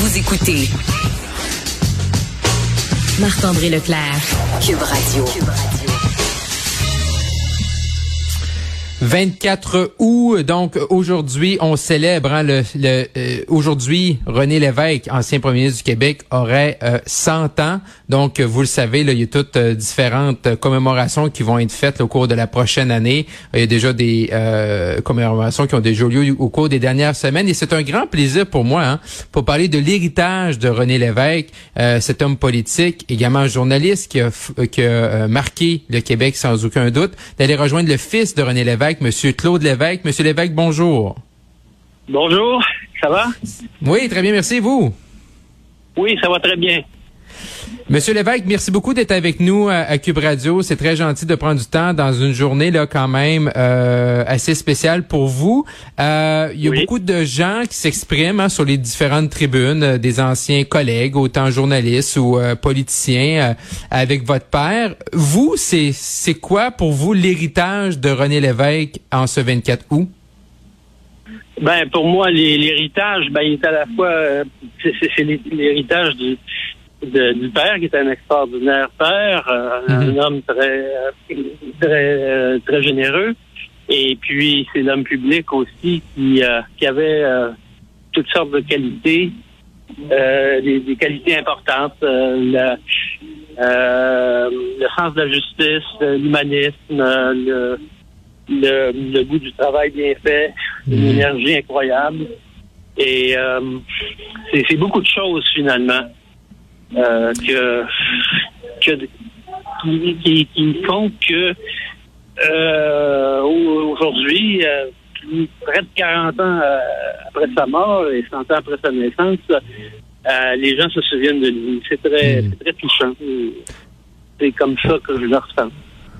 Vous écoutez Marc-André Leclerc, Cube Radio. 24 août, donc aujourd'hui, on célèbre hein, le, le euh, aujourd'hui René Lévesque, ancien premier ministre du Québec, aurait 100 euh, ans. Donc vous le savez, là, il y a toutes euh, différentes commémorations qui vont être faites au cours de la prochaine année. Il y a déjà des commémorations qui ont déjà lieu au cours des dernières semaines et c'est un grand plaisir pour moi hein, pour parler de l'héritage de René Lévesque, cet homme politique, également journaliste qui a, qui a marqué le Québec sans aucun doute, d'aller rejoindre le fils de René Lévesque Monsieur Claude Lévesque. Monsieur Lévesque, bonjour. Bonjour, ça va? Oui, très bien, merci. Vous? Oui, ça va très bien. Monsieur Lévesque, merci beaucoup d'être avec nous à, Cube Radio. C'est très gentil de prendre du temps dans une journée là quand même euh, assez spéciale pour vous. Euh, il y a beaucoup de gens qui s'expriment hein, sur les différentes tribunes, euh, des anciens collègues, autant journalistes ou politiciens, avec votre père. Vous, c'est c'est quoi pour vous l'héritage de René Lévesque en ce 24 août? Ben pour moi, l'héritage, ben il est à la fois c'est l'héritage du du père, qui est un extraordinaire père, euh, un mhm. homme très, très, euh, très généreux. Et puis, c'est l'homme public aussi qui, euh, qui avait toutes sortes de qualités, des, qualités importantes, le, le sens de la justice, l'humanisme, le, le, goût du travail bien fait, une mhm. énergie incroyable. Et c'est beaucoup de choses finalement euh, que, que qui, qui, font que euh, aujourd'hui, euh, près de 40 ans euh, après sa mort et 100 ans après sa naissance, les gens se souviennent de lui. C'est très, hmm. très touchant. C'est comme ça que je le ressens.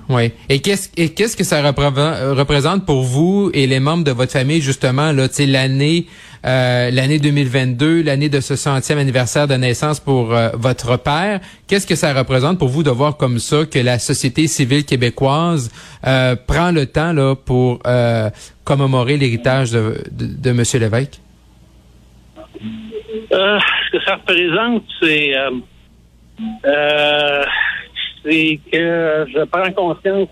Oui. Et qu'est-ce et qu'est-ce que ça représente pour vous et les membres de votre famille justement là, l'année euh, l'année 2022, l'année de ce centième anniversaire de naissance pour euh, votre père. Qu'est-ce que ça représente pour vous de voir comme ça que la société civile québécoise euh, prend le temps pour commémorer l'héritage de, de, Monsieur Lévesque? ce que ça représente, c'est que je prends conscience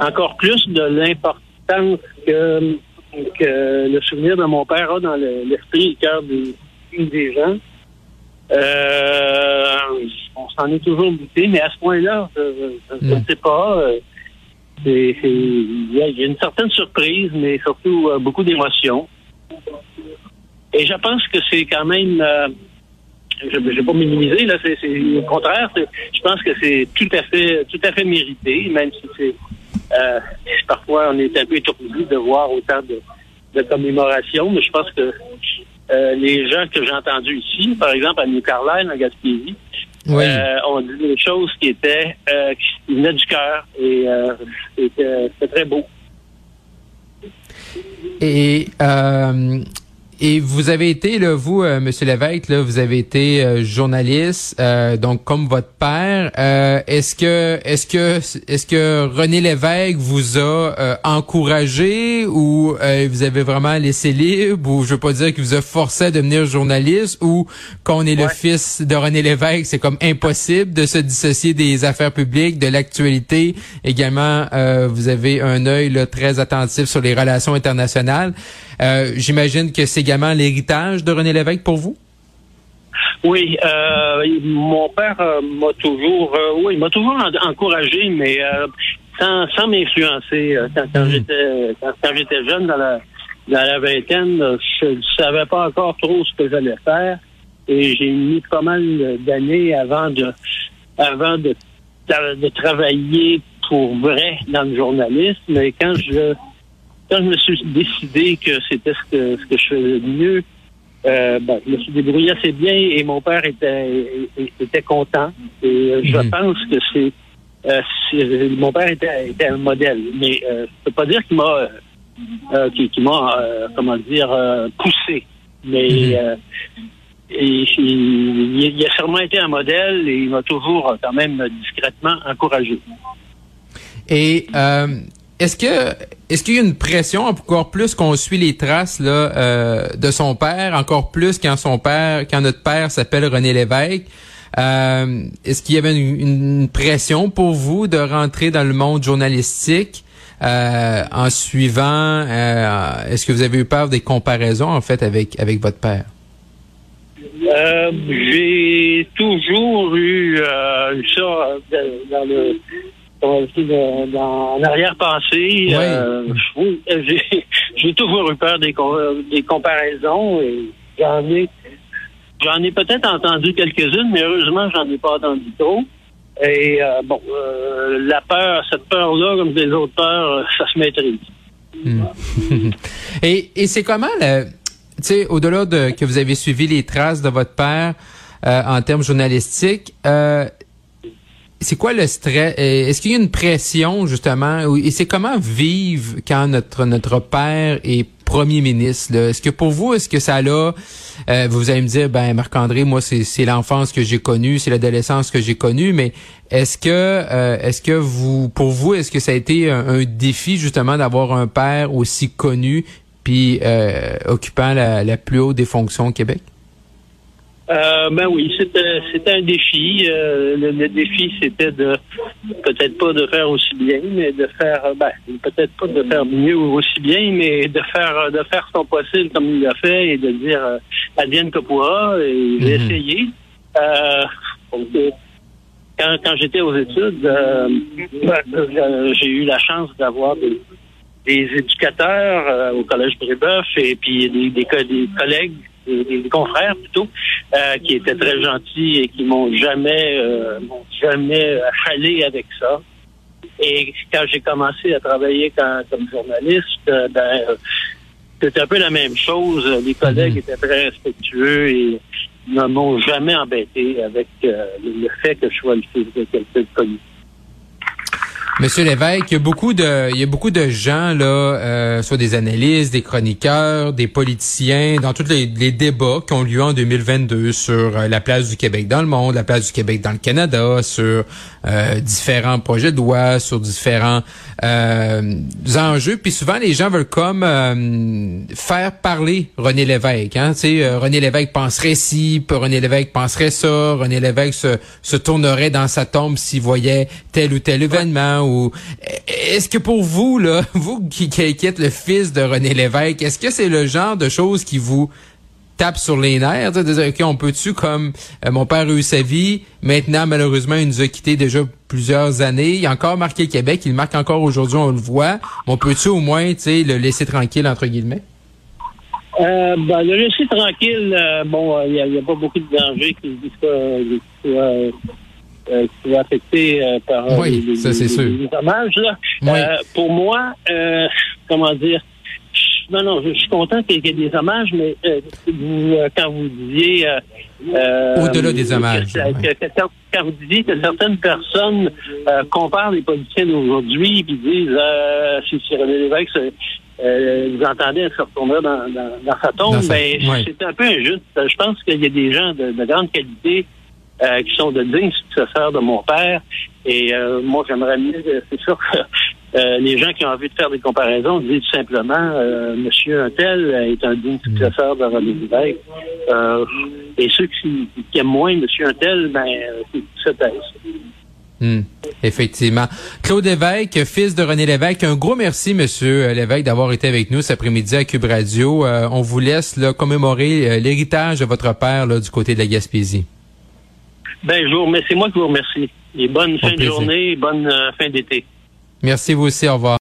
encore plus de l'importance que, que le souvenir de mon père a dans l'esprit et le cœur des, gens. Euh, on s'en est toujours douté, mais à ce point-là, je ne hmm. sais pas. Euh, il y, a une certaine surprise, mais surtout euh, beaucoup d'émotions. Et je pense que c'est quand même je ne vais pas minimiser, là, c'est au contraire, je pense que c'est tout à fait tout à fait mérité, même si c'est euh, parfois on est un peu étourdi de voir autant de, de commémorations, mais je pense que euh, les gens que j'ai entendus ici, par exemple à New Carlisle, en Gaspésie, euh, ont dit des choses qui étaient euh, qui venaient du cœur et c'était très beau. Et euh, et vous avez été, là, vous, euh, Monsieur Lévesque, là, vous avez été euh, journaliste, euh, donc comme votre père. est-ce que, est-ce que, est-ce que René Lévesque vous a encouragé ou vous avez vraiment laissé libre ou je veux pas dire qu'il vous a forcé à devenir journaliste ou qu'on est le fils de René Lévesque, c'est comme impossible de se dissocier des affaires publiques, de l'actualité. Également, vous avez un œil là, très attentif sur les relations internationales. Euh, j'imagine que c'est également l'héritage de René Lévesque pour vous? Oui, euh, mon père euh, m'a toujours, oui, m'a toujours encouragé, mais sans, sans m'influencer. Quand, hmm. j'étais quand, j'étais jeune dans la dans la vingtaine, je ne savais pas encore trop ce que j'allais faire, et j'ai mis pas mal d'années avant de avant de, de travailler pour vrai dans le journalisme. Mais quand je quand je me suis décidé que c'était ce que, ce que je faisais de mieux, euh, ben, je me suis débrouillé assez bien et mon père était, était content. Et euh, je mhm. pense que c'est, euh, mon père était, était, un modèle. Mais euh, je peux pas dire qu'il m'a euh, qui, m'a comment dire poussé. Mais mhm. il, il, a sûrement été un modèle et il m'a toujours quand même discrètement encouragé. Et est-ce que est-ce qu'il y a une pression encore plus qu'on suit les traces là euh, de son père, encore plus quand son père, quand notre père s'appelle René Lévesque? Euh, est-ce qu'il y avait une, pression pour vous de rentrer dans le monde journalistique euh, en suivant Est-ce que vous avez eu peur des comparaisons en fait avec avec votre père? J'ai toujours eu ça dans le en arrière-pensée, euh, j'ai toujours eu peur des, des comparaisons et j'en ai j'en ai peut-être entendu quelques-unes, mais heureusement j'en ai pas entendu trop. Et euh, bon, euh, la peur, cette peur-là, comme des autres peurs, ça se maîtrise. Hmm. et et c'est comment tu sais, au-delà de que vous avez suivi les traces de votre père en termes journalistiques, c'est quoi le stress? Euh, est-ce qu'il y a une pression, justement? Et c'est comment vivre quand notre, notre père est premier ministre? Est-ce que pour vous, est-ce que ça a... Euh, vous allez me dire, ben Marc-André, moi, c'est l'enfance que j'ai connue, c'est l'adolescence que j'ai connue, mais est-ce que euh, est-ce que vous pour vous, est-ce que ça a été un, défi justement d'avoir un père aussi connu puis occupant la, la plus haute des fonctions au Québec? Euh, ben oui, c'était c'était un défi. Euh, le, défi, c'était de peut-être pas de faire aussi bien, mais de faire ben peut-être pas de faire mieux ou aussi bien, mais de faire de faire son possible comme il l'a fait et de dire euh, advienne que pourra et essayé. Euh, quand quand j'étais aux études, ben, j'ai eu la chance d'avoir des, des éducateurs au collège Brébeuf et puis des, des collègues des, confrères plutôt, euh, qui étaient très gentils et qui m'ont jamais, euh, m'ont jamais affalé avec ça. Et quand j'ai commencé à travailler comme journaliste, euh, ben, c'était un peu la même chose. Les collègues mhm. étaient très respectueux et ne m'ont jamais embêté avec le fait que je sois le fils de quelqu'un de connu. Monsieur Lévesque, il y a beaucoup de, il y a beaucoup de gens là, euh, soit des analystes, des chroniqueurs, des politiciens, dans tous les, débats qui ont lieu en 2022 sur euh, la place du Québec dans le monde, la place du Québec dans le Canada, sur euh, différents projets de loi, sur différents euh, enjeux. Puis souvent, les gens veulent comme faire parler René Lévesque. Hein? René Lévesque penserait ci, René Lévesque penserait ça, René Lévesque se, se tournerait dans sa tombe s'il voyait tel ou tel événement est-ce que pour vous là, vous qui, êtes le fils de René Lévesque, est-ce que c'est le genre de choses qui vous tape sur les nerfs, OK, on peut-tu comme euh, mon père a eu sa vie, maintenant malheureusement il nous a quitté déjà plusieurs années, il a encore marqué le Québec, il marque encore aujourd'hui, on le voit, on peut-tu au moins, tu sais, le laisser tranquille entre guillemets? Euh, ben, le laisser tranquille, euh, bon, il n'y a, pas beaucoup de danger qui soit, euh, qui euh, par euh, oui, les, ça, c'est sûr. dommages. Là. pour moi, comment dire, non, non, je, suis content qu'il y ait des hommages, mais vous, quand vous disiez... Au-delà des hommages. quand, vous disiez que certaines personnes comparent les politiciens d'aujourd'hui et disent si, si René Lévesque vous entendez se retourner dans, dans, dans sa tombe, ben, c'est un peu injuste. Je pense qu'il y a des gens de, de grande qualité euh, qui sont de dignes successeurs de mon père. Et euh, moi, j'aimerais mieux, c'est sûr que euh, les gens qui ont envie de faire des comparaisons disent tout simplement Monsieur Untel est un digne successeur de René Lévesque. et ceux qui, aiment moins Monsieur Untel, ben, se taisent. Hmm, effectivement. Claude Lévesque, fils de René Lévesque, un gros merci, Monsieur Lévesque, d'avoir été avec nous cet après-midi à Cube Radio. on vous laisse là, commémorer l'héritage de votre père là, du côté de la Gaspésie. Ben, jour, mais c'est moi qui vous remercie. Et bonne fin de journée, bonne euh, fin d'été. Merci vous aussi, au revoir.